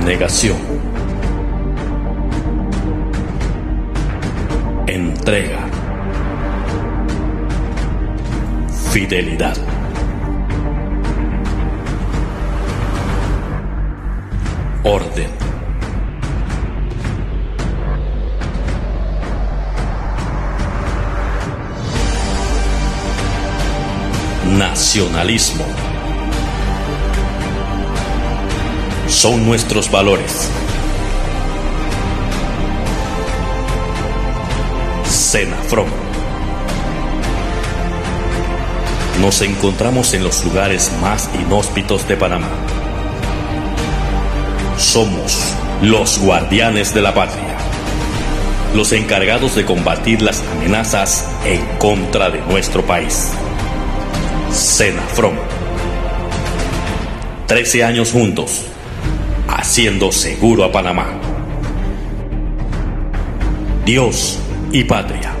Abnegación. Entrega. Fidelidad. Orden. Nacionalismo. Son nuestros valores. Senafrom. Nos encontramos en los lugares más inhóspitos de Panamá. Somos los guardianes de la patria, los encargados de combatir las amenazas en contra de nuestro país. Senafrom. Trece años juntos, haciendo seguro a Panamá. Dios y patria.